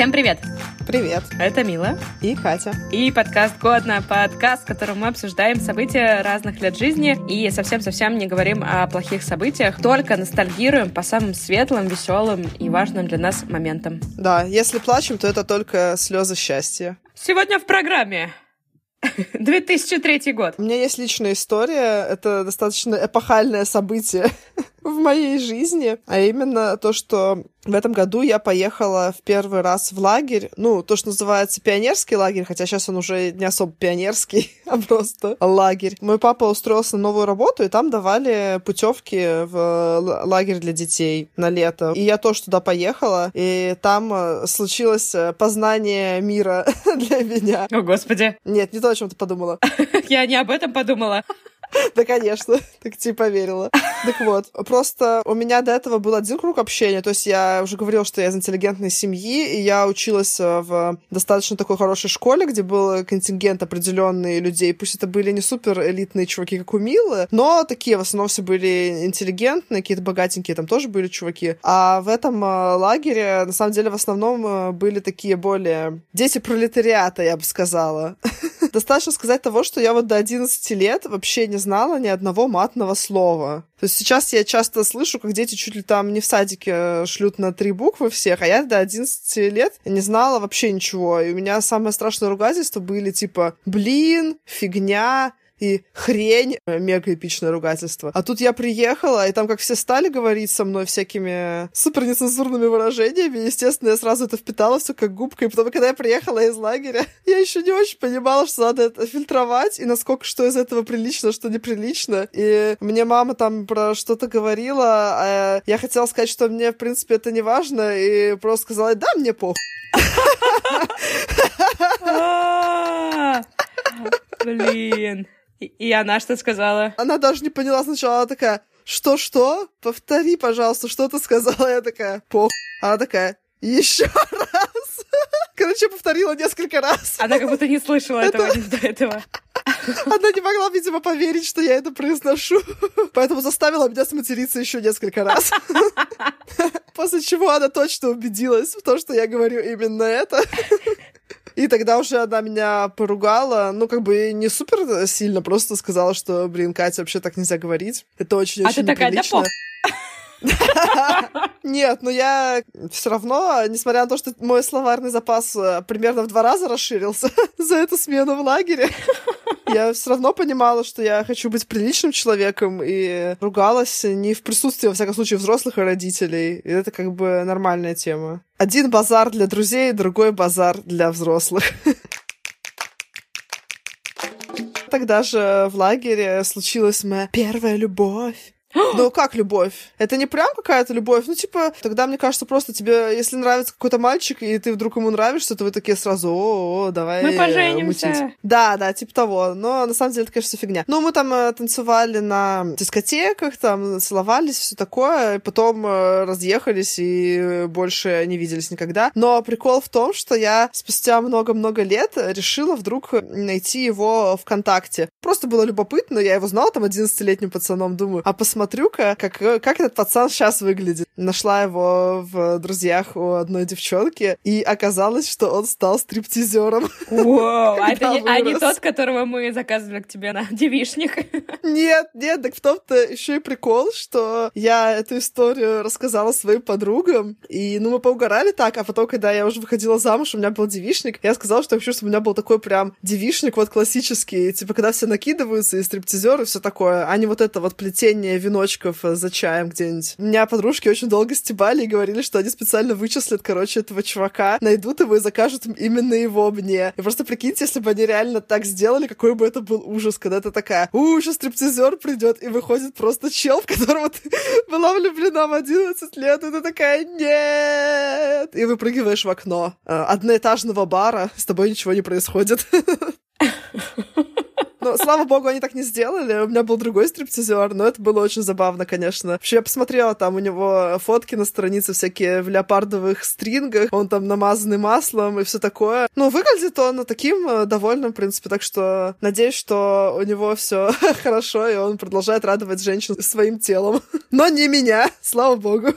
Всем привет! Привет. Это Мила. И Катя. И подкаст «Годно». Подкаст, в котором мы обсуждаем события разных лет жизни и совсем-совсем не говорим о плохих событиях, только ностальгируем по самым светлым, веселым и важным для нас моментам. Да, если плачем, то это только слезы счастья. Сегодня в программе 2003 год. У меня есть личная история. Это достаточно эпохальное событие в моей жизни, а именно то, что в этом году я поехала в первый раз в лагерь, ну, то, что называется пионерский лагерь, хотя сейчас он уже не особо пионерский, а просто лагерь. Мой папа устроился на новую работу, и там давали путевки в лагерь для детей на лето. И я тоже туда поехала, и там э, случилось э, познание мира для меня. О, Господи. Нет, не то, о чем ты подумала. Я не об этом подумала. Да, конечно, так типа поверила. Так вот, просто у меня до этого был один круг общения, то есть я уже говорила, что я из интеллигентной семьи, и я училась э, в достаточно такой хорошей школе, где был контингент определенный людей, пусть это были не супер элитные чуваки, как у Милы, но такие в основном все были интеллигентные, какие-то богатенькие там тоже были чуваки. А в этом э, лагере, на самом деле, в основном э, были такие более дети пролетариата, я бы сказала. Достаточно сказать того, что я вот до 11 лет вообще не знала ни одного матного слова. То есть сейчас я часто слышу, как дети чуть ли там не в садике э, шлют на три буквы всех, а я до 11 лет не знала вообще ничего. И у меня самое страшное ругательство были типа «блин», «фигня», и хрень, э, мега эпичное ругательство. А тут я приехала, и там как все стали говорить со мной всякими супер нецензурными выражениями, естественно, я сразу это впитала все как губка, и потом, когда я приехала из лагеря, я еще не очень понимала, что надо это фильтровать, и насколько что из этого прилично, что неприлично. И мне мама там про что-то говорила, а я хотела сказать, что мне, в принципе, это не важно, и просто сказала, да, мне похуй. А, блин. И она что сказала? Она даже не поняла сначала, она такая, что-что? Повтори, пожалуйста, что ты сказала? Я такая, пох. Она такая, еще раз. Короче, повторила несколько раз. Она как будто не слышала этого до этого. Она не могла, видимо, поверить, что я это произношу. Поэтому заставила меня сматериться еще несколько раз. После чего она точно убедилась в том, что я говорю именно это. И тогда уже она меня поругала, ну, как бы не супер сильно, просто сказала, что, блин, Катя, вообще так нельзя говорить. Это очень-очень А ты такая, да Нет, но я все равно, несмотря на то, что мой словарный запас э, примерно в два раза расширился за эту смену в лагере, я все равно понимала, что я хочу быть приличным человеком и ругалась не в присутствии, во всяком случае, взрослых и родителей. И это как бы нормальная тема. Один базар для друзей, другой базар для взрослых. Тогда же в лагере случилась моя первая любовь. Ну, как любовь? Это не прям какая-то любовь. Ну, типа, тогда, мне кажется, просто тебе, если нравится какой-то мальчик, и ты вдруг ему нравишься, то вы такие сразу, о, -о давай Мы поженимся. Мутить. Да, да, типа того. Но на самом деле это, конечно, фигня. Ну, мы там э, танцевали на дискотеках, там целовались, все такое, и потом э, разъехались и больше не виделись никогда. Но прикол в том, что я спустя много-много лет решила вдруг найти его ВКонтакте. Просто было любопытно, я его знала там 11-летним пацаном, думаю, а посмотри смотрю-ка, как, как этот пацан сейчас выглядит. Нашла его в друзьях у одной девчонки, и оказалось, что он стал стриптизером. Вау, а это не, а не тот, которого мы заказывали к тебе на девишник? Нет, нет, так в том-то еще и прикол, что я эту историю рассказала своим подругам, и, ну, мы поугорали так, а потом, когда я уже выходила замуж, у меня был девишник, я сказала, что я хочу, чтобы у меня был такой прям девишник вот классический, типа, когда все накидываются, и стриптизеры, все такое, а не вот это вот плетение веночков за чаем где-нибудь. Меня подружки очень долго стебали и говорили, что они специально вычислят, короче, этого чувака, найдут его и закажут именно его мне. И просто прикиньте, если бы они реально так сделали, какой бы это был ужас, когда ты такая, у, сейчас стриптизер придет, и выходит просто чел, в которого ты была влюблена в 11 лет, и ты такая, нет! И выпрыгиваешь в окно э, одноэтажного бара, с тобой ничего не происходит. Ну, слава богу, они так не сделали. У меня был другой стриптизер, но это было очень забавно, конечно. Вообще, я посмотрела, там у него фотки на странице всякие в леопардовых стрингах, он там намазанный маслом и все такое. Ну, выглядит он таким э, довольным, в принципе, так что надеюсь, что у него все хорошо, и он продолжает радовать женщин своим телом. Но не меня, слава богу.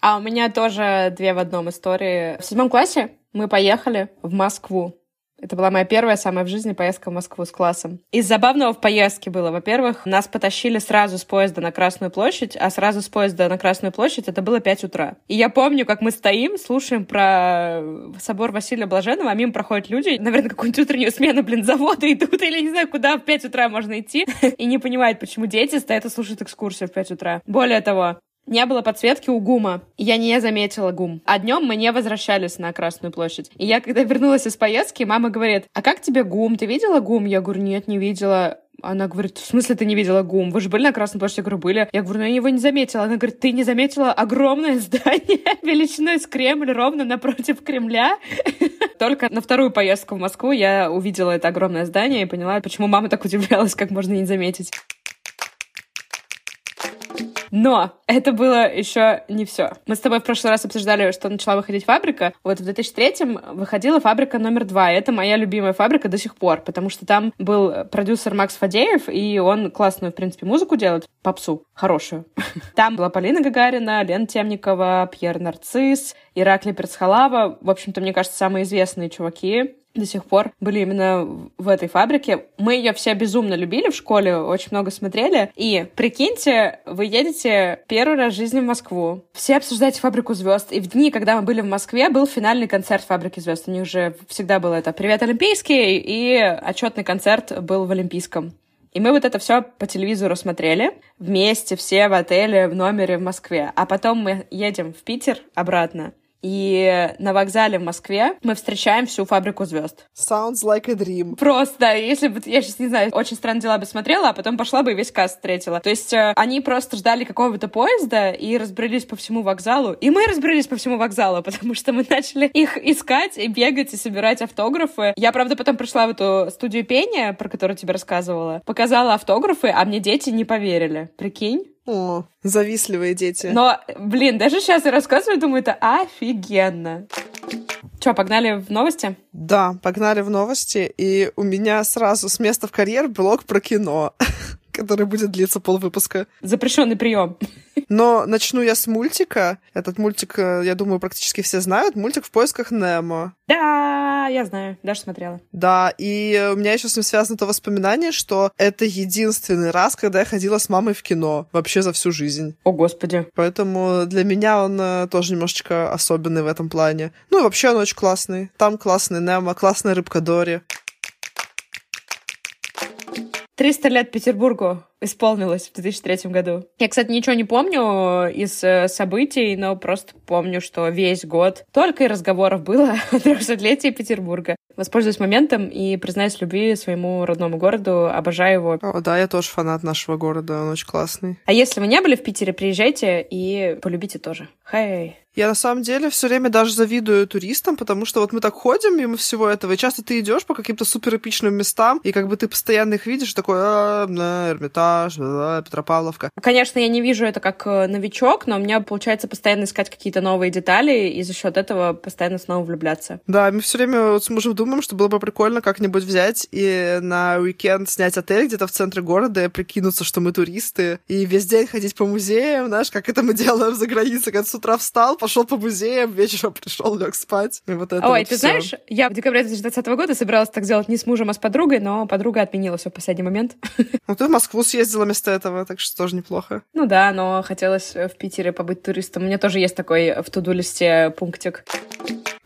А у меня тоже две в одном истории. В седьмом классе мы поехали в Москву. Это была моя первая, самая в жизни поездка в Москву с классом. Из забавного в поездке было, во-первых, нас потащили сразу с поезда на Красную площадь, а сразу с поезда на Красную площадь это было 5 утра. И я помню, как мы стоим, слушаем про собор Василия Блаженного, а мимо проходят люди, наверное, какую-нибудь утреннюю смену, блин, завода идут, или не знаю, куда в 5 утра можно идти, и не понимают, почему дети стоят и слушают экскурсию в 5 утра. Более того, не было подсветки у ГУМа. Я не заметила ГУМ. А днем мы не возвращались на Красную площадь. И я, когда вернулась из поездки, мама говорит, а как тебе ГУМ? Ты видела ГУМ? Я говорю, нет, не видела. Она говорит, в смысле ты не видела ГУМ? Вы же были на Красной площади? Я говорю, были. Я говорю, ну я его не заметила. Она говорит, ты не заметила огромное здание величиной с Кремль ровно напротив Кремля? Только на вторую поездку в Москву я увидела это огромное здание и поняла, почему мама так удивлялась, как можно не заметить. Но это было еще не все. Мы с тобой в прошлый раз обсуждали, что начала выходить фабрика. Вот в 2003-м выходила фабрика номер два. Это моя любимая фабрика до сих пор, потому что там был продюсер Макс Фадеев, и он классную, в принципе, музыку делает, попсу, хорошую. Там была Полина Гагарина, Лена Темникова, Пьер Нарцисс, Ираклий Перцхалава. В общем-то, мне кажется, самые известные чуваки до сих пор были именно в этой фабрике. Мы ее все безумно любили в школе, очень много смотрели. И прикиньте, вы едете первый раз в жизни в Москву. Все обсуждаете фабрику звезд. И в дни, когда мы были в Москве, был финальный концерт фабрики звезд. У них же всегда было это Привет, Олимпийский! И отчетный концерт был в Олимпийском. И мы вот это все по телевизору смотрели вместе, все в отеле, в номере в Москве. А потом мы едем в Питер обратно. И на вокзале в Москве мы встречаем всю фабрику звезд. Sounds like a dream. Просто, если бы, я сейчас не знаю, очень странные дела бы смотрела, а потом пошла бы и весь каст встретила. То есть э, они просто ждали какого-то поезда и разбрелись по всему вокзалу. И мы разбрелись по всему вокзалу, потому что мы начали их искать и бегать и собирать автографы. Я, правда, потом пришла в эту студию пения, про которую тебе рассказывала, показала автографы, а мне дети не поверили. Прикинь? О, завистливые дети. Но, блин, даже сейчас я рассказываю, думаю, это офигенно. Че, погнали в новости? Да, погнали в новости. И у меня сразу с места в карьер блог про кино, который будет длиться полвыпуска. Запрещенный прием. Но начну я с мультика. Этот мультик, э, я думаю, практически все знают. Мультик «В поисках Немо». Да, я знаю, даже смотрела. Да, и у меня еще с ним связано то воспоминание, что это единственный раз, когда я ходила с мамой в кино вообще за всю жизнь. О, господи. Поэтому для меня он э, тоже немножечко особенный в этом плане. Ну и вообще он очень классный. Там классный Немо, классная рыбка Дори. 300 лет Петербургу исполнилось в 2003 году. Я, кстати, ничего не помню из э, событий, но просто помню, что весь год только и разговоров было о 300-летии Петербурга. Воспользуюсь моментом и признаюсь любви своему родному городу. Обожаю его. О, да, я тоже фанат нашего города, он очень классный. А если вы не были в Питере, приезжайте и полюбите тоже. Хей! Я на самом деле все время даже завидую туристам, потому что вот мы так ходим мимо всего этого, и часто ты идешь по каким-то супер эпичным местам, и как бы ты постоянно их видишь, такой, а, на, Эрмитаж, а, Петропавловка. Конечно, я не вижу это как э, новичок, но у меня получается постоянно искать какие-то новые детали, и за счет этого постоянно снова влюбляться. Да, мы все время вот с мужем думаем, что было бы прикольно как-нибудь взять и на уикенд снять отель где-то в центре города и прикинуться, что мы туристы, и весь день ходить по музеям, знаешь, как это мы делаем за границей, когда с утра встал, пошел по музеям, вечером пришел, лег спать. И вот это Ой, вот ты всё. знаешь, я в декабре 2020 года собиралась так сделать не с мужем, а с подругой, но подруга отменила все в последний момент. Ну, ты в Москву съездила вместо этого, так что тоже неплохо. Ну да, но хотелось в Питере побыть туристом. У меня тоже есть такой в туду-листе пунктик.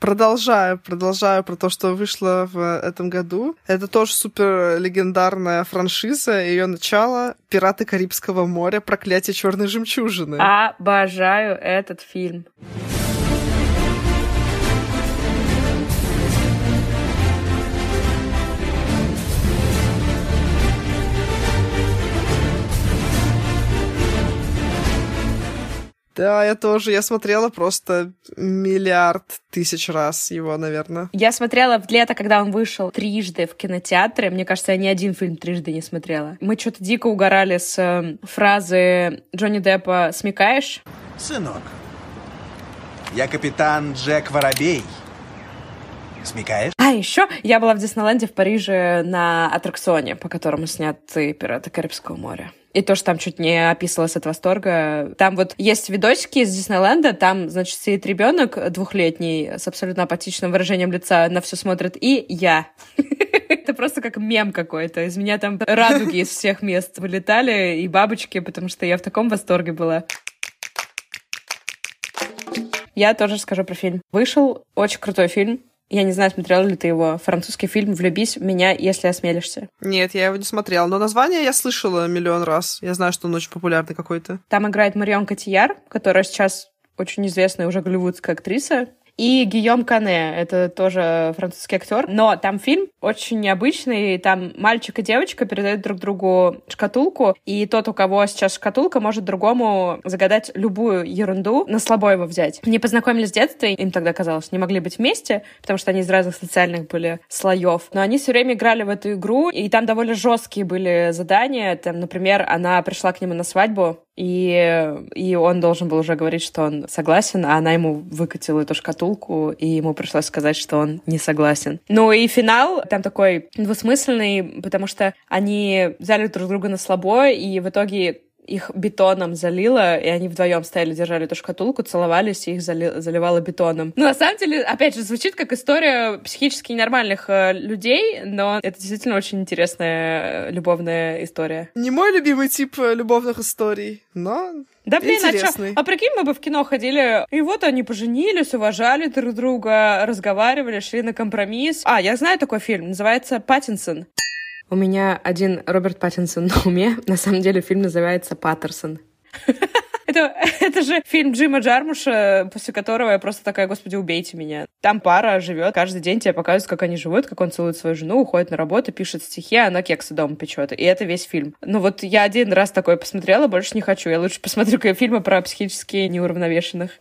Продолжаю, продолжаю про то, что вышло в этом году. Это тоже супер легендарная франшиза. Ее начало «Пираты Карибского моря. Проклятие черной жемчужины». Обожаю этот фильм. Да, я тоже. Я смотрела просто миллиард тысяч раз его, наверное. Я смотрела в лето, когда он вышел трижды в кинотеатре. Мне кажется, я ни один фильм трижды не смотрела. Мы что-то дико угорали с э, фразы Джонни Деппа «Смекаешь?» Сынок, я капитан Джек Воробей. Смекаешь? А еще я была в Диснейленде в Париже на аттракционе, по которому сняты «Пираты Карибского моря». И тоже там чуть не описывалась от восторга. Там вот есть видосики из Диснейленда, там, значит, сидит ребенок двухлетний с абсолютно апатичным выражением лица, на все смотрит, и я. Это просто как мем какой-то. Из меня там радуги из всех мест вылетали, и бабочки, потому что я в таком восторге была. Я тоже скажу про фильм. Вышел очень крутой фильм. Я не знаю, смотрел ли ты его. Французский фильм «Влюбись в меня, если осмелишься». Нет, я его не смотрела, но название я слышала миллион раз. Я знаю, что он очень популярный какой-то. Там играет Марион Котияр, которая сейчас очень известная уже голливудская актриса. И Гийом Кане, это тоже французский актер. Но там фильм очень необычный. Там мальчик и девочка передают друг другу шкатулку, и тот, у кого сейчас шкатулка, может другому загадать любую ерунду, на слабо его взять. Они познакомились с детства, им тогда казалось, не могли быть вместе, потому что они из разных социальных были слоев. Но они все время играли в эту игру, и там довольно жесткие были задания. Там, например, она пришла к нему на свадьбу, и, и он должен был уже говорить, что он согласен, а она ему выкатила эту шкатулку, и ему пришлось сказать, что он не согласен. Ну и финал там такой двусмысленный, потому что они взяли друг друга на слабо, и в итоге их бетоном залило, и они вдвоем стояли, держали эту шкатулку, целовались, и их зали, заливало бетоном. Ну, на самом деле, опять же, звучит как история психически ненормальных э, людей, но это действительно очень интересная э, любовная история. Не мой любимый тип э, любовных историй, но да блин, а, чё? а прикинь, мы бы в кино ходили, и вот они поженились, уважали друг друга, разговаривали, шли на компромисс. А, я знаю такой фильм, называется «Паттинсон». У меня один Роберт Паттинсон на уме. На самом деле фильм называется «Паттерсон». Это, это же фильм Джима Джармуша, после которого я просто такая, господи, убейте меня. Там пара живет, каждый день тебе показывают, как они живут, как он целует свою жену, уходит на работу, пишет стихи, а она кексы дома печет. И это весь фильм. Ну вот я один раз такой посмотрела, больше не хочу. Я лучше посмотрю фильмы про психически неуравновешенных.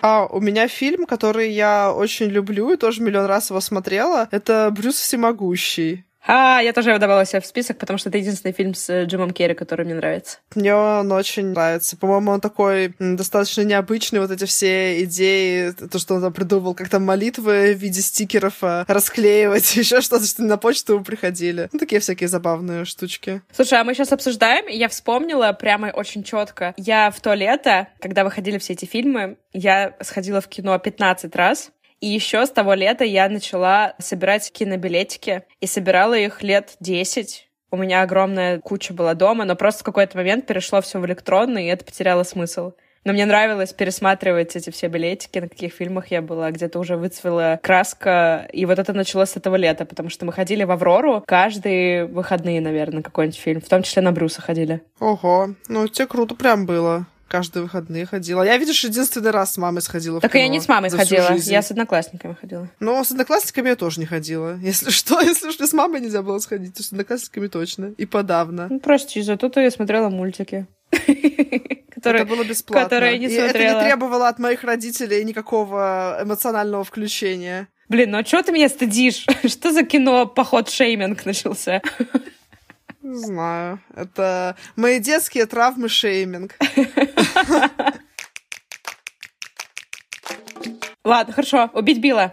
А, у меня фильм, который я очень люблю и тоже миллион раз его смотрела, это «Брюс Всемогущий». А, я тоже его добавила себе в список, потому что это единственный фильм с э, Джимом Керри, который мне нравится. Мне он очень нравится. По-моему, он такой достаточно необычный. Вот эти все идеи, то, что он там придумал, как там молитвы в виде стикеров э, расклеивать, еще что-то, что на почту приходили. Ну, такие всякие забавные штучки. Слушай, а мы сейчас обсуждаем, и я вспомнила прямо очень четко. Я в то лето, когда выходили все эти фильмы, я сходила в кино 15 раз, и еще с того лета я начала собирать кинобилетики и собирала их лет 10. У меня огромная куча была дома, но просто в какой-то момент перешло все в электронный, и это потеряло смысл. Но мне нравилось пересматривать эти все билетики, на каких фильмах я была, где-то уже выцвела краска. И вот это началось с этого лета, потому что мы ходили в Аврору каждые выходные, наверное, какой-нибудь фильм. В том числе на Брюса ходили. Ого, ну тебе круто прям было каждые выходные ходила. Я, видишь, единственный раз с мамой сходила Так я не с мамой ходила, я с одноклассниками ходила. Ну, с одноклассниками я тоже не ходила. Если что, если что, с мамой нельзя было сходить, то с одноклассниками точно. И подавно. Ну, прости, зато я смотрела мультики. Которые, это было бесплатно. Которые не и смотрела. это не требовало от моих родителей никакого эмоционального включения. Блин, ну а что ты меня стыдишь? Что за кино «Поход шейминг» начался? Не знаю. Это мои детские травмы шейминг. Ладно, хорошо. Убить Билла.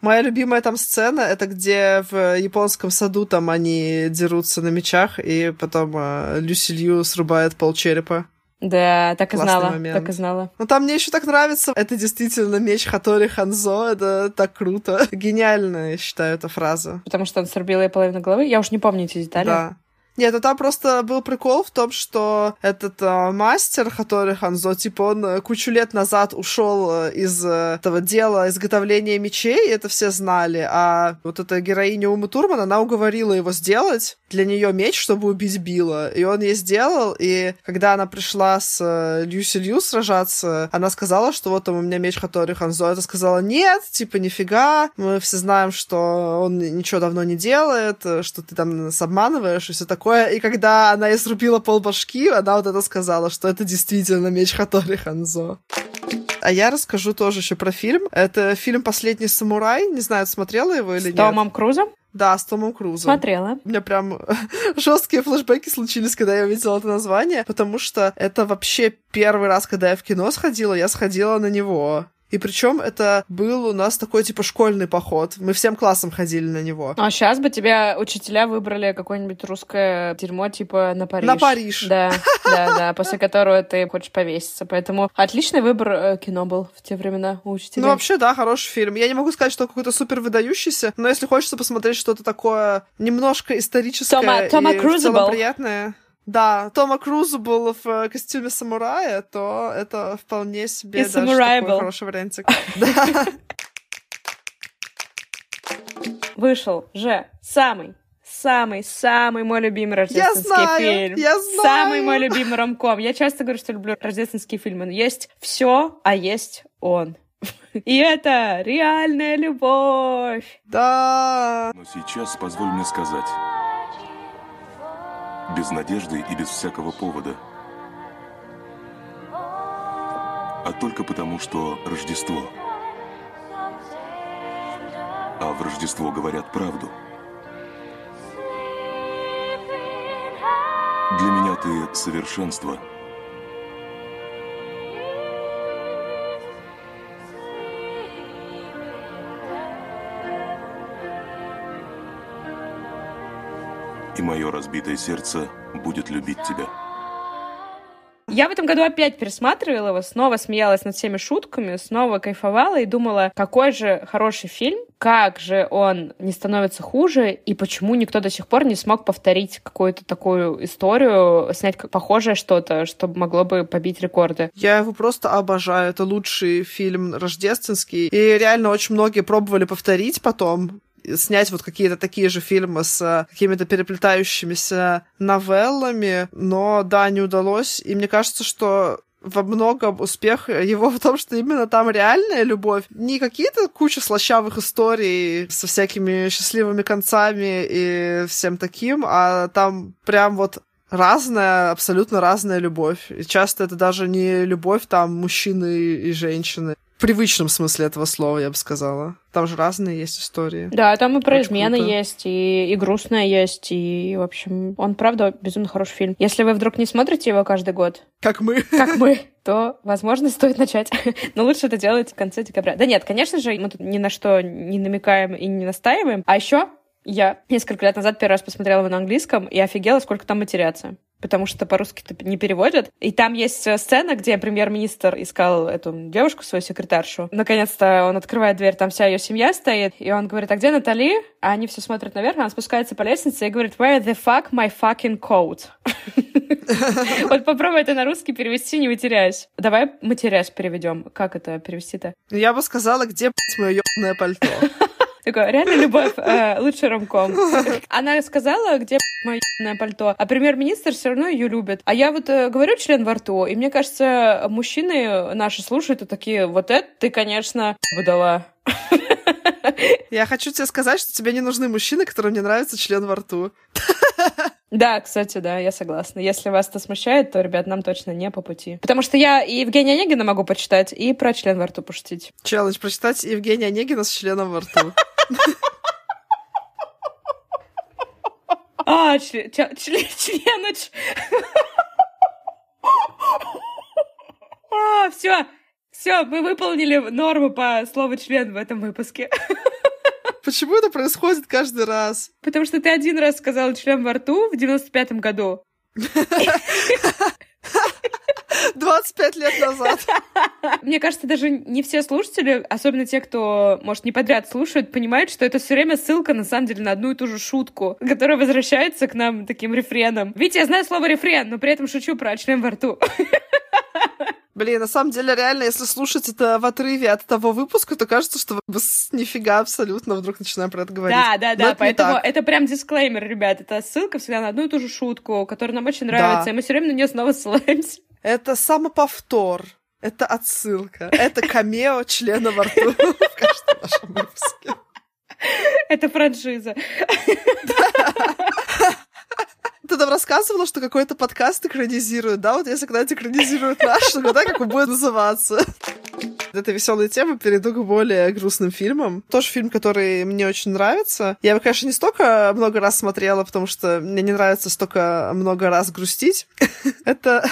Моя любимая там сцена, это где в японском саду там они дерутся на мечах, и потом э, Люси Лью срубает пол черепа. Да, так и Классный знала, момент. так и знала. Ну там мне еще так нравится. Это действительно меч Хатори Ханзо. Это так круто. Гениальная, я считаю, эта фраза. Потому что он срубил ей половину головы. Я уж не помню эти детали. Да. Нет, ну там просто был прикол в том, что этот э, мастер, который Ханзо, типа, он э, кучу лет назад ушел э, из э, этого дела изготовления мечей, это все знали, а вот эта героиня Умы Турман, она уговорила его сделать для нее меч, чтобы убить Билла, и он ей сделал, и когда она пришла с э, Люси Лью сражаться, она сказала, что вот там у меня меч Хатори Ханзо, это сказала, нет, типа, нифига, мы все знаем, что он ничего давно не делает, э, что ты там нас обманываешь, и все такое такое. И когда она ей срубила полбашки, она вот это сказала, что это действительно меч Хатори Ханзо. А я расскажу тоже еще про фильм. Это фильм «Последний самурай». Не знаю, смотрела его или С нет. Томом Крузом? Да, с Томом Крузом. Смотрела. У меня прям жесткие флешбеки случились, когда я увидела это название, потому что это вообще первый раз, когда я в кино сходила, я сходила на него. И причем это был у нас такой типа школьный поход. Мы всем классом ходили на него. А сейчас бы тебя учителя выбрали какое-нибудь русское дерьмо типа на Париж. На Париж. Да, да, да, после которого ты хочешь повеситься. Поэтому отличный выбор э, кино был в те времена у учителей. Ну, вообще, да, хороший фильм. Я не могу сказать, что какой-то супер выдающийся, но если хочется посмотреть что-то такое немножко историческое Тома, Тома и в целом приятное... Да, Тома Круза был в э, костюме самурая, то это вполне себе И даже такой был. хороший вариантик. Вышел же самый самый, самый мой любимый рождественский знаю, фильм. я знаю. Самый мой любимый ромком. Я часто говорю, что люблю рождественские фильмы. Но есть все, а есть он. И это реальная любовь. Да. Но сейчас позволь мне сказать. Без надежды и без всякого повода. А только потому, что Рождество. А в Рождество говорят правду. Для меня ты совершенство. И мое разбитое сердце будет любить тебя. Я в этом году опять пересматривала его, снова смеялась над всеми шутками, снова кайфовала и думала, какой же хороший фильм, как же он не становится хуже, и почему никто до сих пор не смог повторить какую-то такую историю, снять как похожее что-то, чтобы могло бы побить рекорды. Я его просто обожаю. Это лучший фильм рождественский. И реально очень многие пробовали повторить потом снять вот какие-то такие же фильмы с э, какими-то переплетающимися новеллами, но да, не удалось. И мне кажется, что во многом успех его в том, что именно там реальная любовь. Не какие-то куча слащавых историй со всякими счастливыми концами и всем таким, а там прям вот разная, абсолютно разная любовь. И часто это даже не любовь там мужчины и женщины. В привычном смысле этого слова, я бы сказала. Там же разные есть истории. Да, там и про Очень измены круто. есть, и, и грустное есть, и, в общем, он, правда, безумно хороший фильм. Если вы вдруг не смотрите его каждый год, Как мы. как мы, то, возможно, стоит начать. Но лучше это делать в конце декабря. Да нет, конечно же, мы тут ни на что не намекаем и не настаиваем. А еще я несколько лет назад первый раз посмотрела его на английском и офигела, сколько там матерятся. Потому что по-русски-то не переводят. И там есть э, сцена, где премьер-министр искал эту девушку, свою секретаршу. Наконец-то он открывает дверь, там вся ее семья стоит. И он говорит, а где Натали? А они все смотрят наверх, она спускается по лестнице и говорит, where the fuck my fucking coat? Вот попробуй это на русский перевести, не матерясь. Давай матерясь переведем. Как это перевести-то? Я бы сказала, где, мое ёбаное пальто. Такое, реально любовь, э, лучше ромком. Она сказала, где мое пальто, а премьер-министр все равно ее любит. А я вот э, говорю член во рту, и мне кажется, мужчины наши слушают и такие, вот это ты, конечно, выдала. Я хочу тебе сказать, что тебе не нужны мужчины, которым не нравится член во рту. Да, кстати, да, я согласна. Если вас это смущает, то, ребят, нам точно не по пути. Потому что я и Евгения Онегина могу почитать, и про член во рту пошутить. Челлендж прочитать Евгения Онегина с членом во рту. А, член, членыч. А, все, все, мы выполнили норму по слову член в этом выпуске. Почему это происходит каждый раз? Потому что ты один раз сказал член во рту в 95-м году. 25 лет назад. Мне кажется, даже не все слушатели, особенно те, кто, может, не подряд слушают, понимают, что это все время ссылка, на самом деле, на одну и ту же шутку, которая возвращается к нам таким рефреном. Видите, я знаю слово рефрен, но при этом шучу про член во рту. Блин, на самом деле, реально, если слушать это в отрыве от того выпуска, то кажется, что нифига абсолютно вдруг начинаем про это говорить. Да, да, да, это поэтому это прям дисклеймер, ребят. Это ссылка всегда на одну и ту же шутку, которая нам очень нравится, Да. и мы все время на нее снова ссылаемся. Это самоповтор. Это отсылка. Это камео члена во рту в каждом нашем выпуске. Это франшиза. Ты нам рассказывала, что какой-то подкаст экранизирует, да? Вот если когда-нибудь экранизируют наш, то когда как он будет называться? Это веселая тема, перейду к более грустным фильмам. Тоже фильм, который мне очень нравится. Я его, конечно, не столько много раз смотрела, потому что мне не нравится столько много раз грустить. Это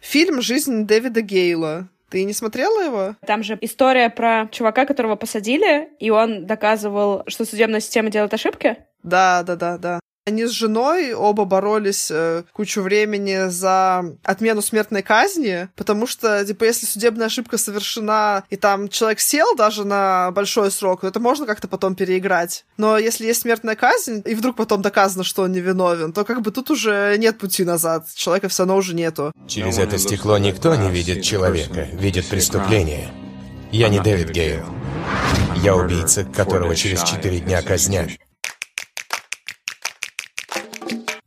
фильм «Жизнь Дэвида Гейла». Ты не смотрела его? Там же история про чувака, которого посадили, и он доказывал, что судебная система делает ошибки. Да, да, да, да. Они с женой оба боролись э, кучу времени за отмену смертной казни, потому что, типа, если судебная ошибка совершена, и там человек сел даже на большой срок, то это можно как-то потом переиграть. Но если есть смертная казнь, и вдруг потом доказано, что он невиновен, то как бы тут уже нет пути назад. Человека все равно уже нету. Через это стекло никто не видит человека, видит преступление. Я не Дэвид Гейл. Я убийца, которого через четыре дня казнят.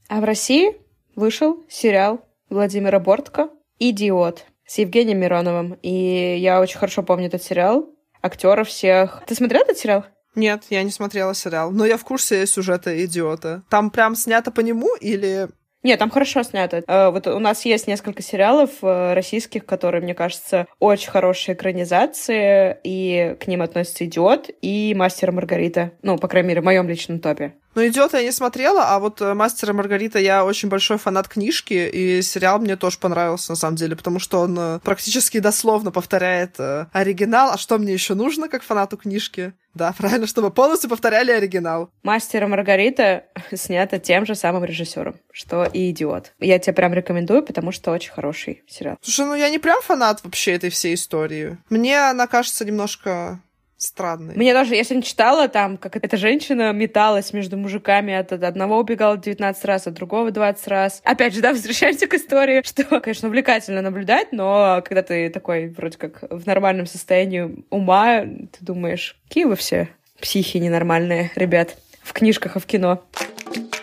А в России вышел сериал Владимира Бортко «Идиот» с Евгением Мироновым. И я очень хорошо помню этот сериал, актеров всех. Ты смотрел этот сериал? Нет, я не смотрела сериал, но я в курсе сюжета «Идиота». Там прям снято по нему или нет, там хорошо снято. Э, вот у нас есть несколько сериалов э, российских, которые, мне кажется, очень хорошие экранизации, и к ним относится «Идиот» и «Мастер Маргарита». Ну, по крайней мере, в моем личном топе. Ну, «Идиота» я не смотрела, а вот э, «Мастера Маргарита» я очень большой фанат книжки, и сериал мне тоже понравился, на самом деле, потому что он практически дословно повторяет оригинал. А что мне еще нужно, как фанату книжки? Да, правильно, чтобы полностью повторяли оригинал. «Мастер и Маргарита» снято тем же самым режиссером, что и «Идиот». Я тебе прям рекомендую, потому что очень хороший сериал. Слушай, ну я не прям фанат вообще этой всей истории. Мне она кажется немножко странный. Мне тоже, я сегодня читала там, как эта женщина металась между мужиками, от одного убегала 19 раз, от другого 20 раз. Опять же, да, возвращаемся к истории, что, конечно, увлекательно наблюдать, но когда ты такой вроде как в нормальном состоянии ума, ты думаешь, какие вы все психи ненормальные, ребят, в книжках и в кино.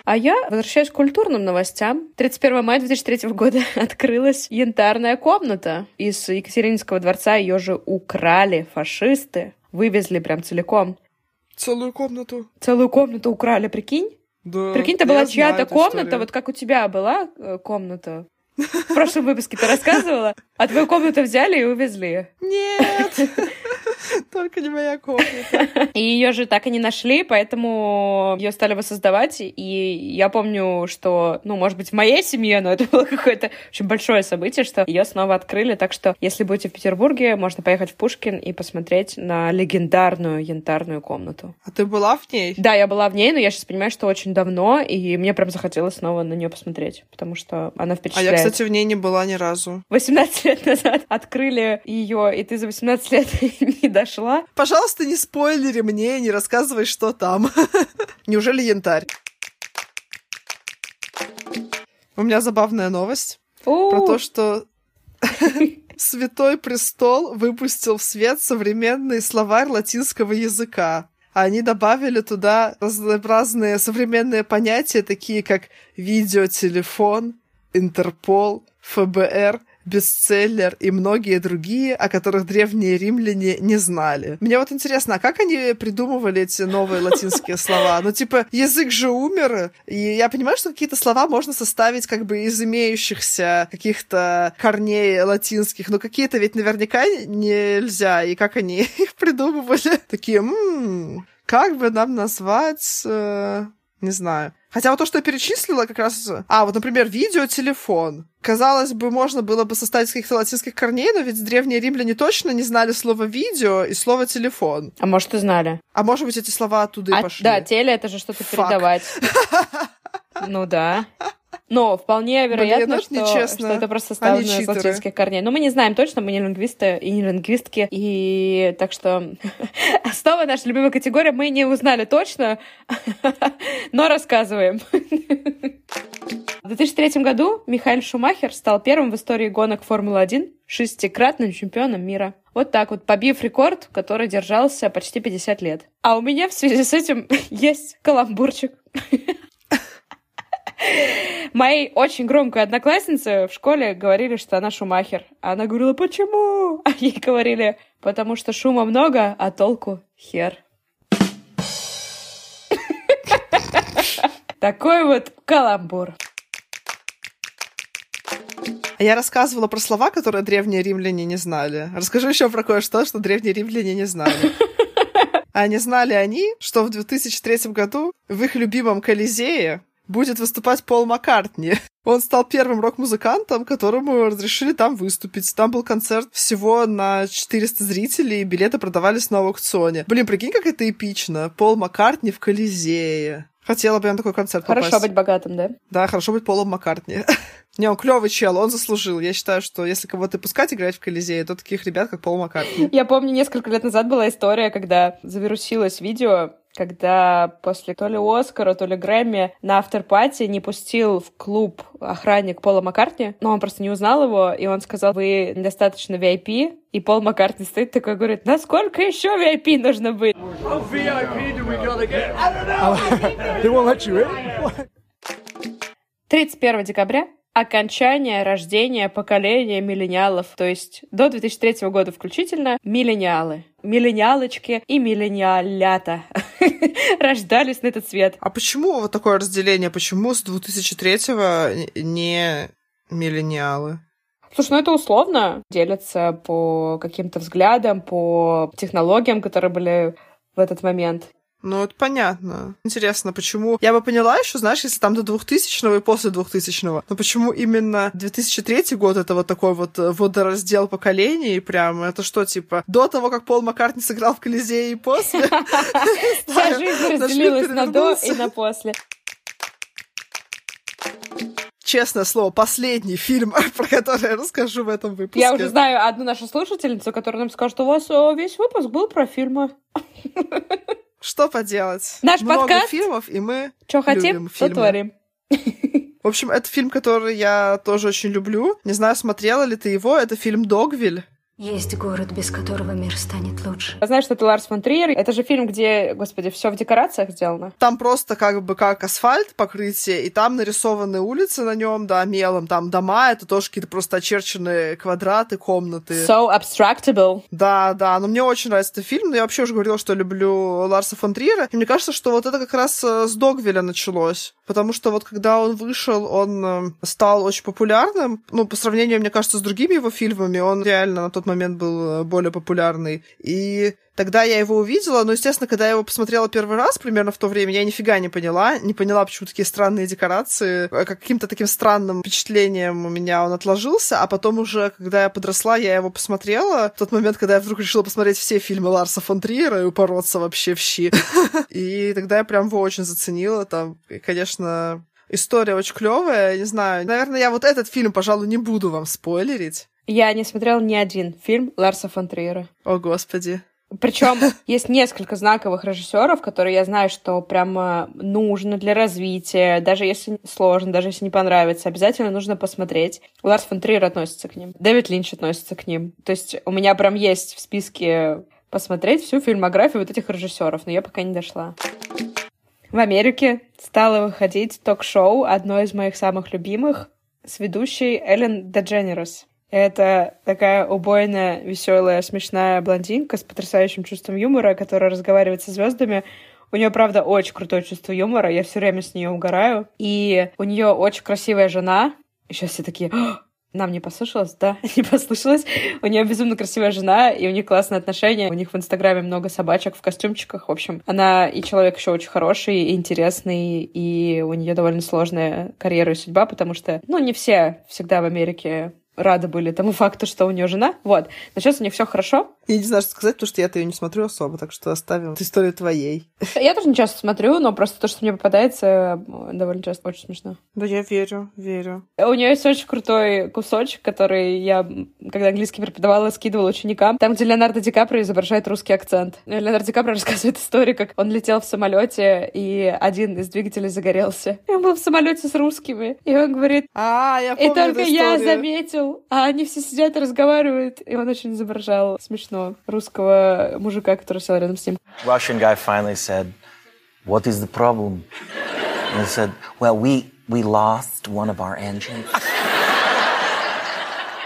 А я возвращаюсь к культурным новостям. 31 мая 2003 года открылась янтарная комната. Из Екатерининского дворца ее же украли фашисты. Вывезли прям целиком. Целую комнату. Целую комнату украли, прикинь? Да. Прикинь, это была чья-то комната, историю. вот как у тебя была э, комната. В прошлом выпуске ты рассказывала, а твою комнату взяли и увезли. Нет! Только не моя комната. И ее же так и не нашли, поэтому ее стали воссоздавать. И я помню, что, ну, может быть, в моей семье, но это было какое-то очень большое событие, что ее снова открыли. Так что, если будете в Петербурге, можно поехать в Пушкин и посмотреть на легендарную янтарную комнату. А ты была в ней? Да, я была в ней, но я сейчас понимаю, что очень давно, и мне прям захотелось снова на нее посмотреть, потому что она впечатляет. А я, кстати, в ней не была ни разу. 18 лет назад открыли ее, и ты за 18 лет не дошла. Пожалуйста, не спойлери мне, не рассказывай, что там. Неужели янтарь? У меня забавная новость про то, что Святой Престол выпустил в свет современный словарь латинского языка. Они добавили туда разнообразные современные понятия, такие как видеотелефон, Интерпол, ФБР — бестселлер и многие другие, о которых древние римляне не знали. Мне вот интересно, а как они придумывали эти новые латинские слова? Ну, типа, язык же умер, и я понимаю, что какие-то слова можно составить как бы из имеющихся каких-то корней латинских, но какие-то ведь наверняка нельзя, и как они их придумывали? Такие, как бы нам назвать... Э, не знаю. Хотя вот то, что я перечислила, как раз... А, вот, например, видеотелефон. Казалось бы, можно было бы составить каких-то латинских корней, но ведь древние римляне точно не знали слово «видео» и слово «телефон». А может, и знали. А может быть, эти слова оттуда а, и пошли. Да, теле — это же что-то передавать. Ну да. Но вполне вероятно, Блин, что, что это просто составлено из латинских корней. Но мы не знаем точно, мы не лингвисты и не лингвистки. И так что снова наша любимая категория мы не узнали точно, но рассказываем. В 2003 году Михаил Шумахер стал первым в истории гонок Формулы-1 шестикратным чемпионом мира. Вот так вот, побив рекорд, который держался почти 50 лет. А у меня в связи с этим есть каламбурчик. Моей очень громкой однокласснице в школе говорили, что она шумахер. А она говорила, почему? А ей говорили, потому что шума много, а толку хер. Такой вот каламбур. Я рассказывала про слова, которые древние римляне не знали. Расскажу еще про кое-что, что древние римляне не знали. А не знали они, что в 2003 году в их любимом Колизее будет выступать Пол Маккартни. Он стал первым рок-музыкантом, которому разрешили там выступить. Там был концерт всего на 400 зрителей, и билеты продавались на аукционе. Блин, прикинь, как это эпично. Пол Маккартни в Колизее. Хотела бы я на такой концерт Хорошо попасть. быть богатым, да? Да, хорошо быть Полом Маккартни. Не, он клевый чел, он заслужил. Я считаю, что если кого-то пускать играть в Колизее, то таких ребят, как Пол Маккартни. Я помню, несколько лет назад была история, когда завирусилось видео, когда после то ли Оскара, то ли Грэмми на авторпати не пустил в клуб охранник Пола Маккартни, но он просто не узнал его, и он сказал, вы недостаточно VIP, и Пол Маккартни стоит такой, говорит, насколько еще VIP нужно быть? 31 декабря окончание рождения поколения миллениалов, то есть до 2003 года включительно, миллениалы, миллениалочки и миллениалята рождались на этот свет. А почему вот такое разделение? Почему с 2003-го не миллениалы? Слушай, ну это условно делятся по каким-то взглядам, по технологиям, которые были в этот момент. Ну, это понятно. Интересно, почему... Я бы поняла еще, знаешь, если там до 2000-го и после 2000-го, но почему именно 2003 год это вот такой вот э, водораздел поколений прям? Это что, типа, до того, как Пол Маккартни сыграл в Колизее и после? Вся жизнь разделилась на до и на после. Честное слово, последний фильм, про который я расскажу в этом выпуске. Я уже знаю одну нашу слушательницу, которая нам скажет, у вас э, весь выпуск был про фильмы. Что поделать? Наш Много подкаст. фильмов, и мы Что хотим, то творим. В общем, это фильм, который я тоже очень люблю. Не знаю, смотрела ли ты его. Это фильм «Догвиль». Есть город, без которого мир станет лучше. Знаешь, что это Ларс фон Триер? Это же фильм, где, господи, все в декорациях сделано. Там просто как бы как асфальт покрытие, и там нарисованы улицы на нем, да, мелом. Там дома, это тоже какие-то просто очерченные квадраты, комнаты. So abstractable. Да, да, но мне очень нравится этот фильм, но я вообще уже говорила, что люблю Ларса фон Триера, и мне кажется, что вот это как раз э, с Догвиля началось, потому что вот когда он вышел, он э, стал очень популярным, ну, по сравнению, мне кажется, с другими его фильмами, он реально на тот момент был э, более популярный, и Тогда я его увидела, но, естественно, когда я его посмотрела первый раз, примерно в то время, я нифига не поняла. Не поняла, почему такие странные декорации. Э, Каким-то таким странным впечатлением у меня он отложился, а потом уже, когда я подросла, я его посмотрела. В тот момент, когда я вдруг решила посмотреть все фильмы Ларса фон Триера и упороться вообще в щи. И тогда я прям его очень заценила. Там, конечно, история очень клевая. Не знаю, наверное, я вот этот фильм, пожалуй, не буду вам спойлерить. Я не смотрела ни один фильм Ларса фон Триера. О, господи. Причем есть несколько знаковых режиссеров, которые я знаю, что прямо нужно для развития, даже если сложно, даже если не понравится, обязательно нужно посмотреть. Ларс фон Триер относится к ним, Дэвид Линч относится к ним. То есть у меня прям есть в списке посмотреть всю фильмографию вот этих режиссеров, но я пока не дошла. В Америке стало выходить ток-шоу, одно из моих самых любимых, с ведущей Эллен Дедженерос. Это такая убойная, веселая, смешная блондинка с потрясающим чувством юмора, которая разговаривает со звездами. У нее, правда, очень крутое чувство юмора. Я все время с нее угораю. И у нее очень красивая жена. И сейчас все такие, «А, нам не послышалось? Да, не послышалось. У нее безумно красивая жена, и у них классные отношения. У них в Инстаграме много собачек в костюмчиках. В общем, она и человек еще очень хороший, и интересный, и у нее довольно сложная карьера и судьба, потому что, ну, не все всегда в Америке рады были тому факту, что у нее жена. Вот. Но сейчас у них все хорошо. Я не знаю, что сказать, потому что я-то ее не смотрю особо, так что оставим историю твоей. Я тоже не часто смотрю, но просто то, что мне попадается, довольно часто очень смешно. Да, я верю, верю. У нее есть очень крутой кусочек, который я, когда английский преподавала, скидывала ученикам. Там, где Леонардо Ди Каприо изображает русский акцент. И Леонардо Ди Каприо рассказывает историю, как он летел в самолете, и один из двигателей загорелся. И он был в самолете с русскими. И он говорит, А, я и помню только эту я заметил, а они все сидят и разговаривают. И он очень изображал смешно русского мужика, который сел рядом с ним. Russian guy finally said, "What is the problem?" And he said, "Well, we we lost one of our engines."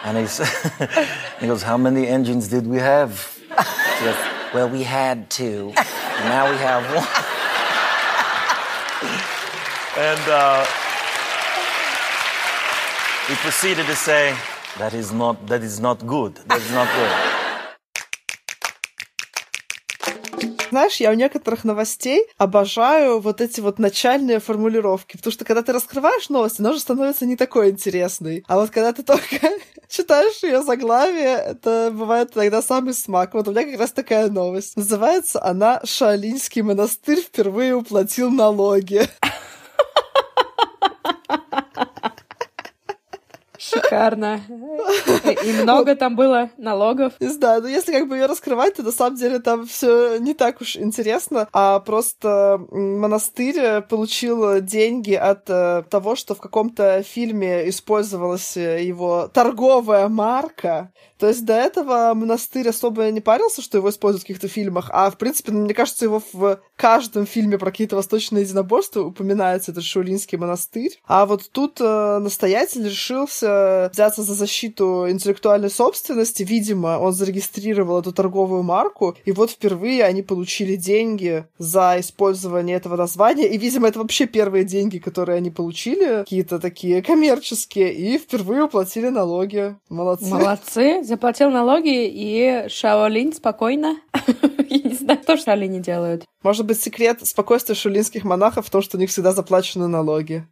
and he said, he goes, "How many engines did we have?" He goes, "Well, we had two. And now we have one." and uh, he proceeded to say, "That is not that is not good. That is not good." Знаешь, я у некоторых новостей обожаю вот эти вот начальные формулировки, потому что когда ты раскрываешь новость, она уже становится не такой интересной. А вот когда ты только читаешь ее заглавие, это бывает иногда самый смак. Вот у меня как раз такая новость. Называется она «Шаолиньский монастырь впервые уплатил налоги». Шикарно. И много там было налогов. Не знаю, но если как бы ее раскрывать, то на самом деле там все не так уж интересно, а просто монастырь получил деньги от э, того, что в каком-то фильме использовалась его торговая марка, то есть до этого монастырь особо не парился, что его используют в каких-то фильмах, а, в принципе, мне кажется, его в каждом фильме про какие-то восточные единоборства упоминается этот Шаулинский монастырь. А вот тут э, настоятель решился взяться за защиту интеллектуальной собственности. Видимо, он зарегистрировал эту торговую марку, и вот впервые они получили деньги за использование этого названия. И, видимо, это вообще первые деньги, которые они получили, какие-то такие коммерческие, и впервые уплатили налоги. Молодцы. Молодцы заплатил налоги, и Шаолинь спокойно. Я не знаю, что Шаолини делают. Может быть, секрет спокойствия шаолинских монахов в том, что у них всегда заплачены налоги.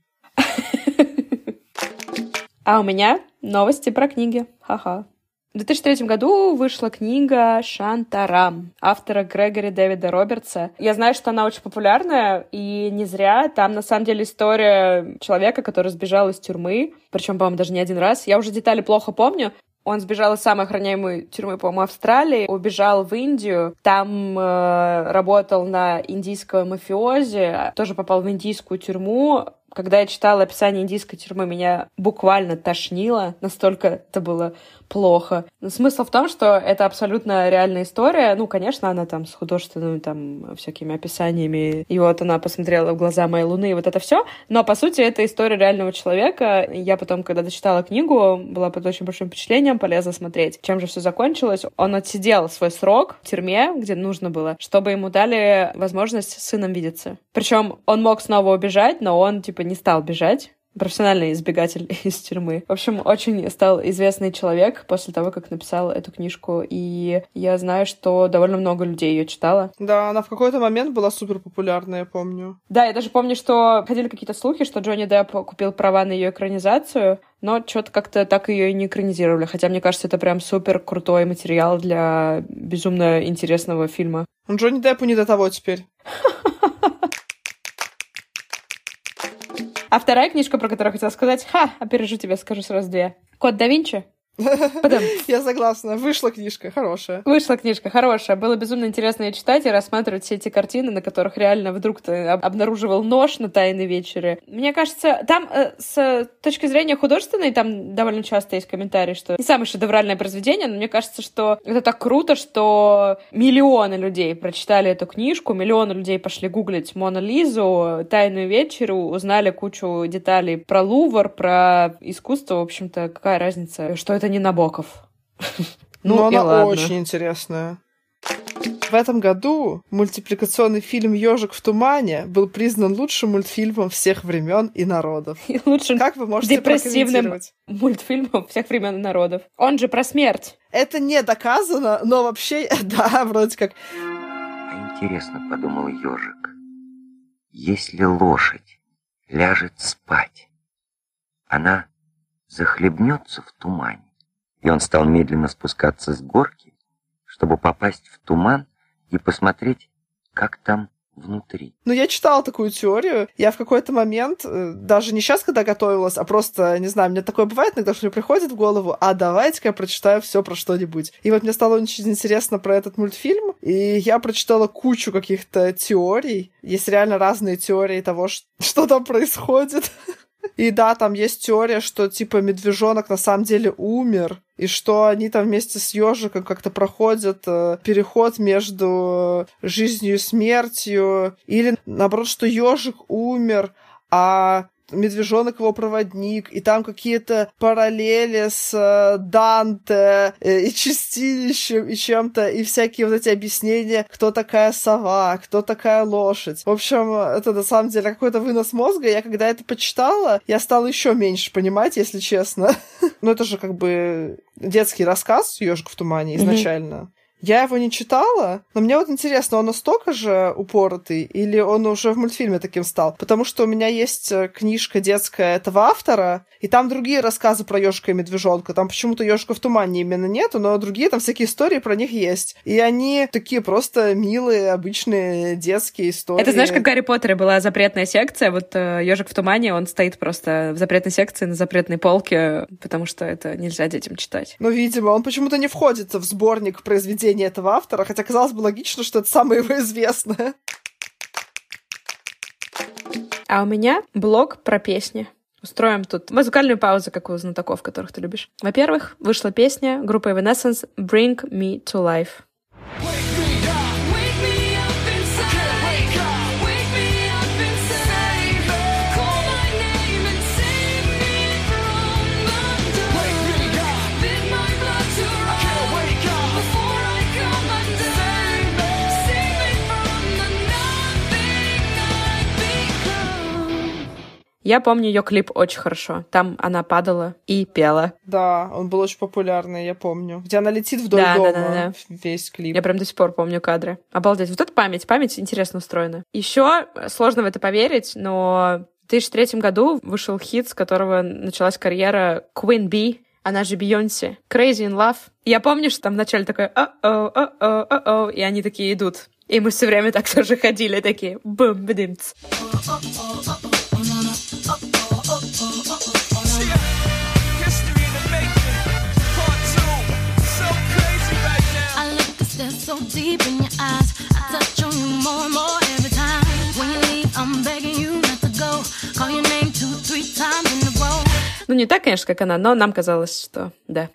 А у меня новости про книги. Ха-ха. В 2003 году вышла книга «Шантарам» автора Грегори Дэвида Робертса. Я знаю, что она очень популярная, и не зря. Там, на самом деле, история человека, который сбежал из тюрьмы, причем, по-моему, даже не один раз. Я уже детали плохо помню, он сбежал из самой охраняемой тюрьмы, по-моему, Австралии, убежал в Индию, там э, работал на индийского мафиози, тоже попал в индийскую тюрьму, когда я читала описание индийской тюрьмы, меня буквально тошнило, настолько это было плохо. Смысл в том, что это абсолютно реальная история. Ну, конечно, она там с художественными там всякими описаниями. И вот она посмотрела в глаза моей луны, и вот это все. Но, по сути, это история реального человека. Я потом, когда дочитала книгу, была под очень большим впечатлением, полезла смотреть, чем же все закончилось. Он отсидел свой срок в тюрьме, где нужно было, чтобы ему дали возможность с сыном видеться. Причем он мог снова убежать, но он, типа, не стал бежать профессиональный избегатель из тюрьмы. В общем, очень стал известный человек после того, как написал эту книжку, и я знаю, что довольно много людей ее читала. Да, она в какой-то момент была супер популярная, я помню. Да, я даже помню, что ходили какие-то слухи, что Джонни Депп купил права на ее экранизацию, но что-то как-то так ее и не экранизировали. Хотя, мне кажется, это прям супер крутой материал для безумно интересного фильма. Джонни Деппу не до того теперь. А вторая книжка, про которую я хотела сказать, ха, опережу тебя, скажу сразу две. Код да Винчи. Потом. Я согласна. Вышла книжка, хорошая. Вышла книжка, хорошая. Было безумно интересно ее читать и рассматривать все эти картины, на которых реально вдруг ты обнаруживал нож на тайной вечере. Мне кажется, там э, с точки зрения художественной, там довольно часто есть комментарии, что не самое шедевральное произведение, но мне кажется, что это так круто, что миллионы людей прочитали эту книжку, миллионы людей пошли гуглить Мона Лизу, тайную вечеру, узнали кучу деталей про Лувр, про искусство, в общем-то, какая разница, что это это не Набоков. Ну, Но она ладно. очень интересная. В этом году мультипликационный фильм «Ежик в тумане» был признан лучшим мультфильмом всех времен и народов. И лучшим как вы можете депрессивным мультфильмом всех времен и народов. Он же про смерть. Это не доказано, но вообще, да, вроде как. А интересно, подумал ежик, если лошадь ляжет спать, она захлебнется в тумане и он стал медленно спускаться с горки, чтобы попасть в туман и посмотреть, как там внутри. Ну, я читала такую теорию. Я в какой-то момент, э, даже не сейчас, когда готовилась, а просто, не знаю, мне такое бывает иногда, что мне приходит в голову, а давайте-ка я прочитаю все про что-нибудь. И вот мне стало очень интересно про этот мультфильм, и я прочитала кучу каких-то теорий. Есть реально разные теории того, что там происходит. И да, там есть теория, что типа медвежонок на самом деле умер, и что они там вместе с ежиком как-то проходят э, переход между жизнью и смертью, или наоборот, что ежик умер, а медвежонок его проводник, и там какие-то параллели с э, Данте э, и чистилищем, и чем-то, и всякие вот эти объяснения, кто такая сова, кто такая лошадь. В общем, это на самом деле какой-то вынос мозга. Я когда это почитала, я стала еще меньше понимать, если честно. Но это же как бы детский рассказ «Ежик в тумане» изначально. Я его не читала, но мне вот интересно, он настолько же упоротый или он уже в мультфильме таким стал? Потому что у меня есть э, книжка детская этого автора, и там другие рассказы про ежика и медвежонка. Там почему-то ежика в тумане именно нету, но другие там всякие истории про них есть. И они такие просто милые, обычные детские истории. Это знаешь, как в Гарри Поттере была запретная секция, вот ежик в тумане, он стоит просто в запретной секции на запретной полке, потому что это нельзя детям читать. Ну, видимо, он почему-то не входит в сборник произведений произведение этого автора, хотя казалось бы логично, что это самое его известное. А у меня блог про песни. Устроим тут музыкальную паузу, как у знатоков, которых ты любишь. Во-первых, вышла песня группы Evanescence «Bring Me to Life». Я помню ее клип очень хорошо. Там она падала и пела. Да, он был очень популярный, я помню. Где она летит вдоль да, дома. Да, да, да. Весь клип. Я прям до сих пор помню кадры. Обалдеть. Вот это память. Память интересно устроена. Еще сложно в это поверить, но в 2003 году вышел хит, с которого началась карьера Queen Bee, она же Бейонсе. Crazy in Love. Я помню, что там вначале такое о-о, о-о, о-о, и они такие идут. И мы все время так тоже ходили, такие бум бдимц so deep in your eyes. I touch on you more and more every time. When you leave, I'm begging you not to go. Call your name two, three times in a row. Ну, не так, конечно, как она, но нам казалось, что да.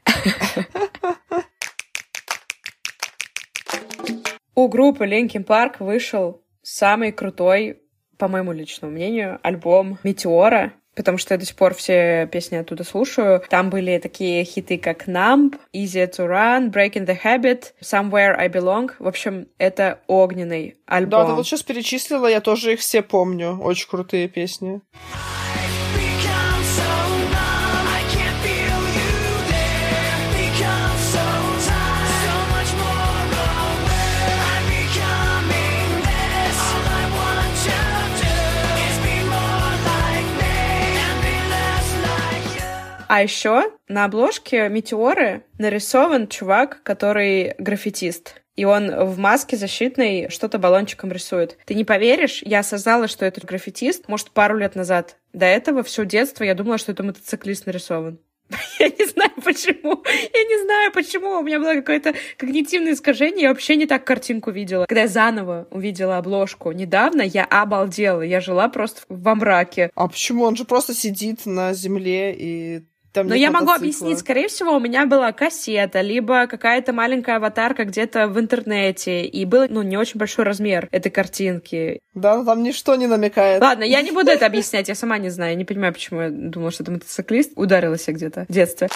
У группы Linkin Park вышел самый крутой, по моему личному мнению, альбом «Метеора», потому что я до сих пор все песни оттуда слушаю. Там были такие хиты, как Numb, Easy to Run, Breaking the Habit, Somewhere I Belong. В общем, это огненный альбом. Да, ты вот сейчас перечислила, я тоже их все помню. Очень крутые песни. А еще на обложке «Метеоры» нарисован чувак, который граффитист. И он в маске защитной что-то баллончиком рисует. Ты не поверишь, я осознала, что это граффитист, может, пару лет назад. До этого все детство я думала, что это мотоциклист нарисован. Я не знаю почему. Я не знаю почему. У меня было какое-то когнитивное искажение. Я вообще не так картинку видела. Когда я заново увидела обложку недавно, я обалдела. Я жила просто во мраке. А почему? Он же просто сидит на земле и там Но я могу объяснить, скорее всего, у меня была кассета, либо какая-то маленькая аватарка где-то в интернете, и был, ну, не очень большой размер этой картинки. Да, там ничто не намекает. Ладно, я не буду это объяснять, я сама не знаю, я не понимаю, почему я думала, что это мотоциклист. Ударилась я где-то в детстве.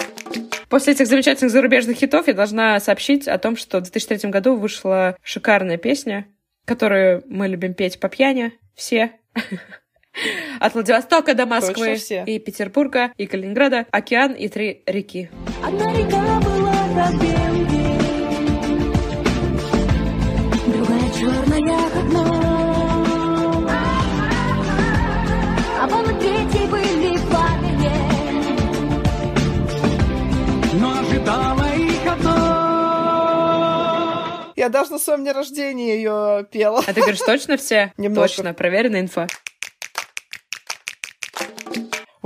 После этих замечательных зарубежных хитов я должна сообщить о том, что в 2003 году вышла шикарная песня, которую мы любим петь по пьяни все. От Владивостока до Москвы и Петербурга, и Калининграда, океан и три реки. Одна река была как белый другая черная, как ночь. А вон дети были в папине. Но ожидала их одно. Я даже на своем дне рождения ее пела. А ты говоришь, точно все? Немножко. Точно, проверенная инфа.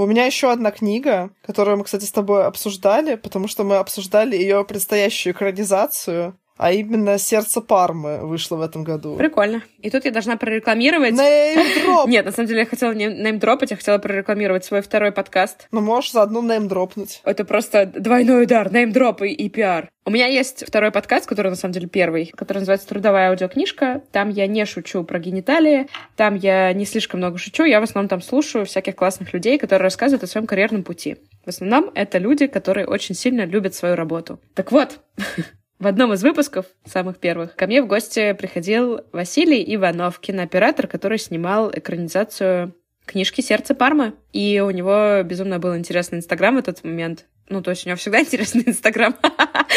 У меня еще одна книга, которую мы, кстати, с тобой обсуждали, потому что мы обсуждали ее предстоящую экранизацию а именно «Сердце Пармы» вышло в этом году. Прикольно. И тут я должна прорекламировать... Неймдроп! Нет, на самом деле я хотела не неймдропать, я хотела прорекламировать свой второй подкаст. Ну, можешь заодно неймдропнуть. Это просто двойной удар, неймдроп и, и пиар. У меня есть второй подкаст, который на самом деле первый, который называется «Трудовая аудиокнижка». Там я не шучу про гениталии, там я не слишком много шучу, я в основном там слушаю всяких классных людей, которые рассказывают о своем карьерном пути. В основном это люди, которые очень сильно любят свою работу. Так вот, В одном из выпусков, самых первых, ко мне в гости приходил Василий Иванов, кинооператор, который снимал экранизацию книжки «Сердце Пармы». И у него безумно был интересный Инстаграм в этот момент. Ну, то есть у него всегда интересный Инстаграм.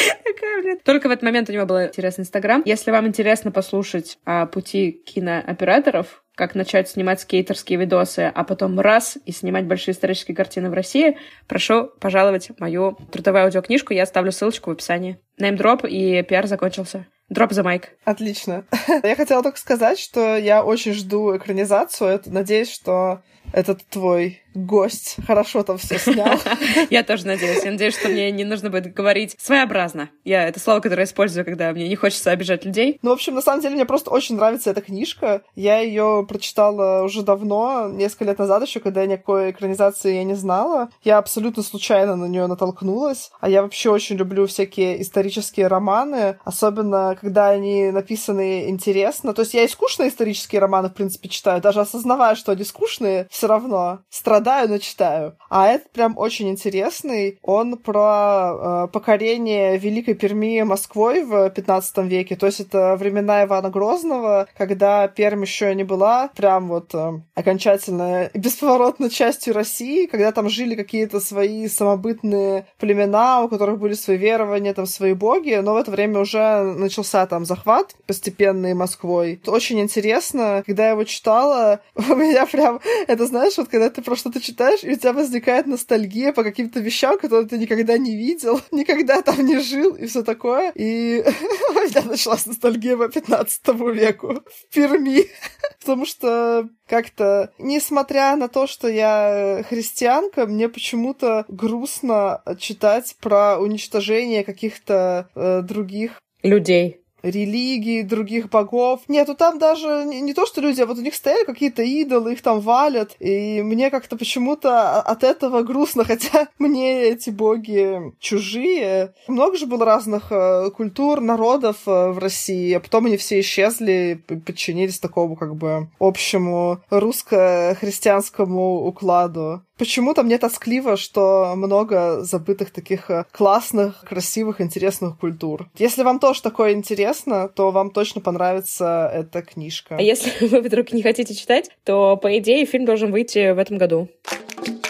Только в этот момент у него был интересный Инстаграм. Если вам интересно послушать о пути кинооператоров, как начать снимать скейтерские видосы, а потом раз и снимать большие исторические картины в России, прошу пожаловать мою трудовую аудиокнижку. Я оставлю ссылочку в описании. Неймдроп и пиар закончился. Дроп за майк. Отлично. Я хотела только сказать, что я очень жду экранизацию. Надеюсь, что этот твой гость хорошо там все снял. Я тоже надеюсь. Я надеюсь, что мне не нужно будет говорить своеобразно. Я это слово, которое использую, когда мне не хочется обижать людей. Ну, в общем, на самом деле, мне просто очень нравится эта книжка. Я ее прочитала уже давно, несколько лет назад еще, когда никакой экранизации я не знала. Я абсолютно случайно на нее натолкнулась. А я вообще очень люблю всякие исторические романы, особенно когда они написаны интересно. То есть я и скучные исторические романы, в принципе, читаю, даже осознавая, что они скучные, все равно страдаю, но читаю. А этот прям очень интересный. Он про э, покорение Великой Перми Москвой в 15 веке. То есть это времена Ивана Грозного, когда Пермь еще не была прям вот э, окончательно бесповоротно частью России, когда там жили какие-то свои самобытные племена, у которых были свои верования, там свои боги, но в это время уже начался там захват постепенный Москвой. Это очень интересно. Когда я его читала, у меня прям, это знаешь, вот когда ты про что-то читаешь, и у тебя возникает ностальгия по каким-то вещам, которые ты никогда не видел, никогда там не жил, и все такое. И у меня началась ностальгия по 15 веку в Перми. Потому что как-то, несмотря на то, что я христианка, мне почему-то грустно читать про уничтожение каких-то э, других людей религии, других богов. Нет, ну там даже не, не то, что люди, а вот у них стояли какие-то идолы, их там валят, и мне как-то почему-то от этого грустно, хотя мне эти боги чужие. Много же было разных э, культур, народов э, в России, а потом они все исчезли, подчинились такому как бы общему русско-христианскому укладу. Почему-то мне тоскливо, что много забытых таких э, классных, красивых, интересных культур. Если вам тоже такое интересно, то вам точно понравится эта книжка. А если вы вдруг не хотите читать, то, по идее, фильм должен выйти в этом году.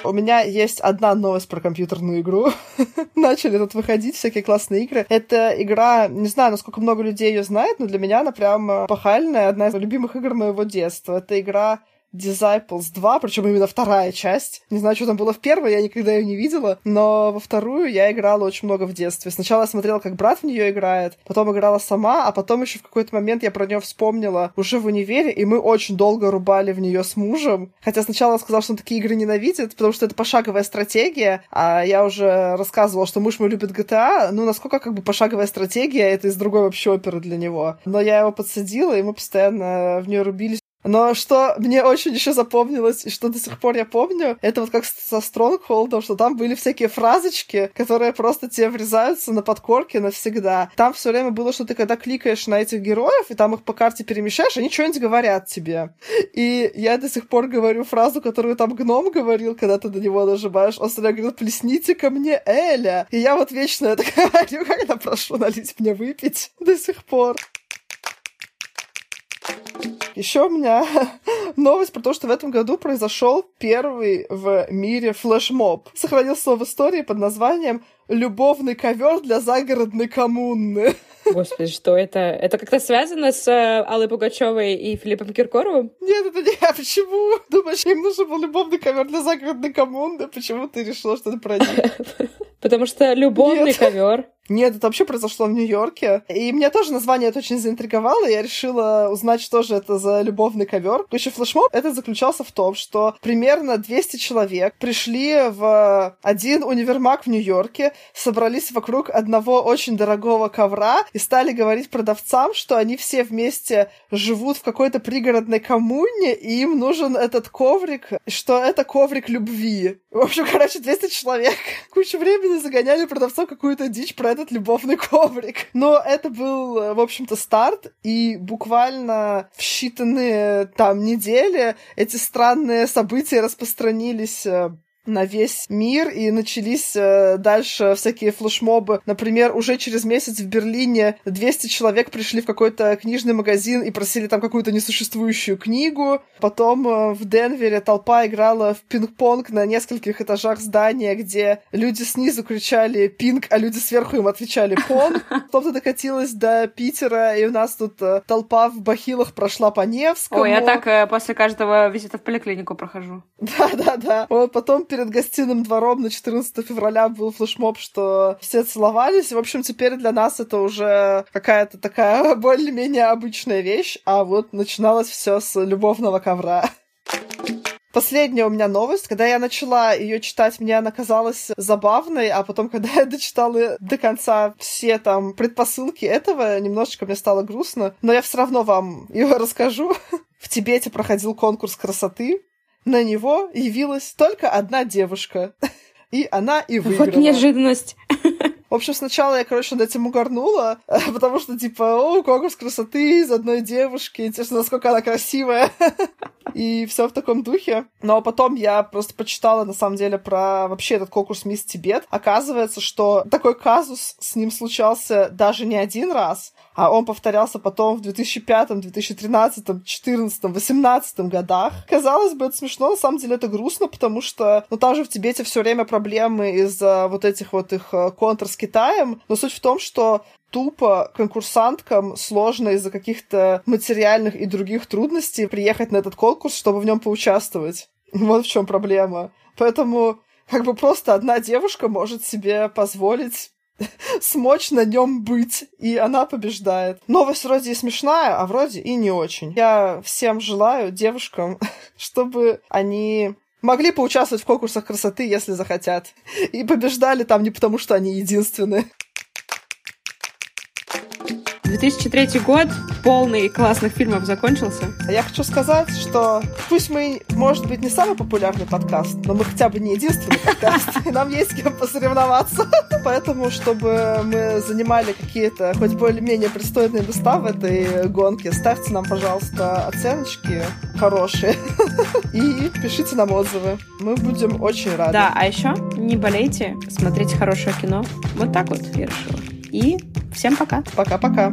У меня есть одна новость про компьютерную игру. Начали тут выходить всякие классные игры. Это игра, не знаю, насколько много людей ее знает, но для меня она прям э, пахальная, одна из любимых игр моего детства. Это игра Disciples 2, причем именно вторая часть. Не знаю, что там было в первой, я никогда ее не видела, но во вторую я играла очень много в детстве. Сначала я смотрела, как брат в нее играет, потом играла сама, а потом еще в какой-то момент я про нее вспомнила уже в универе, и мы очень долго рубали в нее с мужем. Хотя сначала он сказал, что он такие игры ненавидит, потому что это пошаговая стратегия, а я уже рассказывала, что муж мой любит GTA, ну, насколько как бы пошаговая стратегия, это из другой вообще оперы для него. Но я его подсадила, и мы постоянно в нее рубились. Но что мне очень еще запомнилось, и что до сих пор я помню, это вот как со Стронгхолдом, что там были всякие фразочки, которые просто тебе врезаются на подкорке навсегда. Там все время было, что ты когда кликаешь на этих героев, и там их по карте перемещаешь, они что-нибудь говорят тебе. И я до сих пор говорю фразу, которую там гном говорил, когда ты на него нажимаешь. Он всегда говорил, плесните ко мне Эля. И я вот вечно это говорю, когда прошу налить мне выпить до сих пор. Еще у меня новость про то, что в этом году произошел первый в мире флешмоб. Сохранился в истории под названием «Любовный ковер для загородной коммуны». Господи, что это? Это как-то связано с э, Аллой Пугачевой и Филиппом Киркоровым? Нет, это не я. Почему? Думаешь, им нужен был любовный ковер для загородной коммуны? Почему ты решила, что это про них? Потому что любовный ковер. Нет, это вообще произошло в Нью-Йорке. И меня тоже название это очень заинтриговало. Я решила узнать, что же это за любовный ковер. Короче, флешмоб этот заключался в том, что примерно 200 человек пришли в один универмаг в Нью-Йорке, собрались вокруг одного очень дорогого ковра и стали говорить продавцам, что они все вместе живут в какой-то пригородной коммуне, и им нужен этот коврик, что это коврик любви. В общем, короче, 200 человек кучу времени загоняли продавцов какую-то дичь про этот любовный коврик. Но это был, в общем-то, старт, и буквально в считанные там недели эти странные события распространились э, на весь мир, и начались э, дальше всякие флешмобы. Например, уже через месяц в Берлине 200 человек пришли в какой-то книжный магазин и просили там какую-то несуществующую книгу. Потом э, в Денвере толпа играла в пинг-понг на нескольких этажах здания, где люди снизу кричали «пинг», а люди сверху им отвечали «понг». Потом докатилась до Питера, и у нас тут э, толпа в бахилах прошла по Невскому. Ой, я так э, после каждого визита в поликлинику прохожу. Да-да-да. Вот потом перед гостиным двором на 14 февраля был флешмоб, что все целовались. В общем, теперь для нас это уже какая-то такая более-менее обычная вещь, а вот начиналось все с любовного ковра. Последняя у меня новость. Когда я начала ее читать, мне она казалась забавной, а потом, когда я дочитала до конца все там предпосылки этого, немножечко мне стало грустно. Но я все равно вам ее расскажу. В Тибете проходил конкурс красоты, на него явилась только одна девушка. И она и выиграла. Вот неожиданность. В общем, сначала я, короче, над этим угорнула, потому что, типа, о, конкурс красоты из одной девушки, интересно, насколько она красивая. И все в таком духе. Но потом я просто почитала, на самом деле, про вообще этот конкурс Мисс Тибет. Оказывается, что такой казус с ним случался даже не один раз, а он повторялся потом в 2005, 2013, 2014, 2018 годах. Казалось бы, это смешно, на самом деле это грустно, потому что, ну, там же в Тибете все время проблемы из-за вот этих вот их э, контр с Китаем, но суть в том, что тупо конкурсанткам сложно из-за каких-то материальных и других трудностей приехать на этот конкурс, чтобы в нем поучаствовать. Вот в чем проблема. Поэтому как бы просто одна девушка может себе позволить смочь на нем быть, и она побеждает. Новость вроде и смешная, а вроде и не очень. Я всем желаю девушкам, чтобы они могли поучаствовать в конкурсах красоты, если захотят. И побеждали там не потому, что они единственные. 2003 год, полный классных фильмов закончился. Я хочу сказать, что пусть мы, может быть, не самый популярный подкаст, но мы хотя бы не единственный подкаст, и нам есть с кем посоревноваться. Поэтому, чтобы мы занимали какие-то хоть более-менее пристойные места в этой гонке, ставьте нам, пожалуйста, оценочки хорошие и пишите нам отзывы. Мы будем очень рады. Да, а еще не болейте, смотрите хорошее кино. Вот так вот я решила. И всем пока. Пока-пока.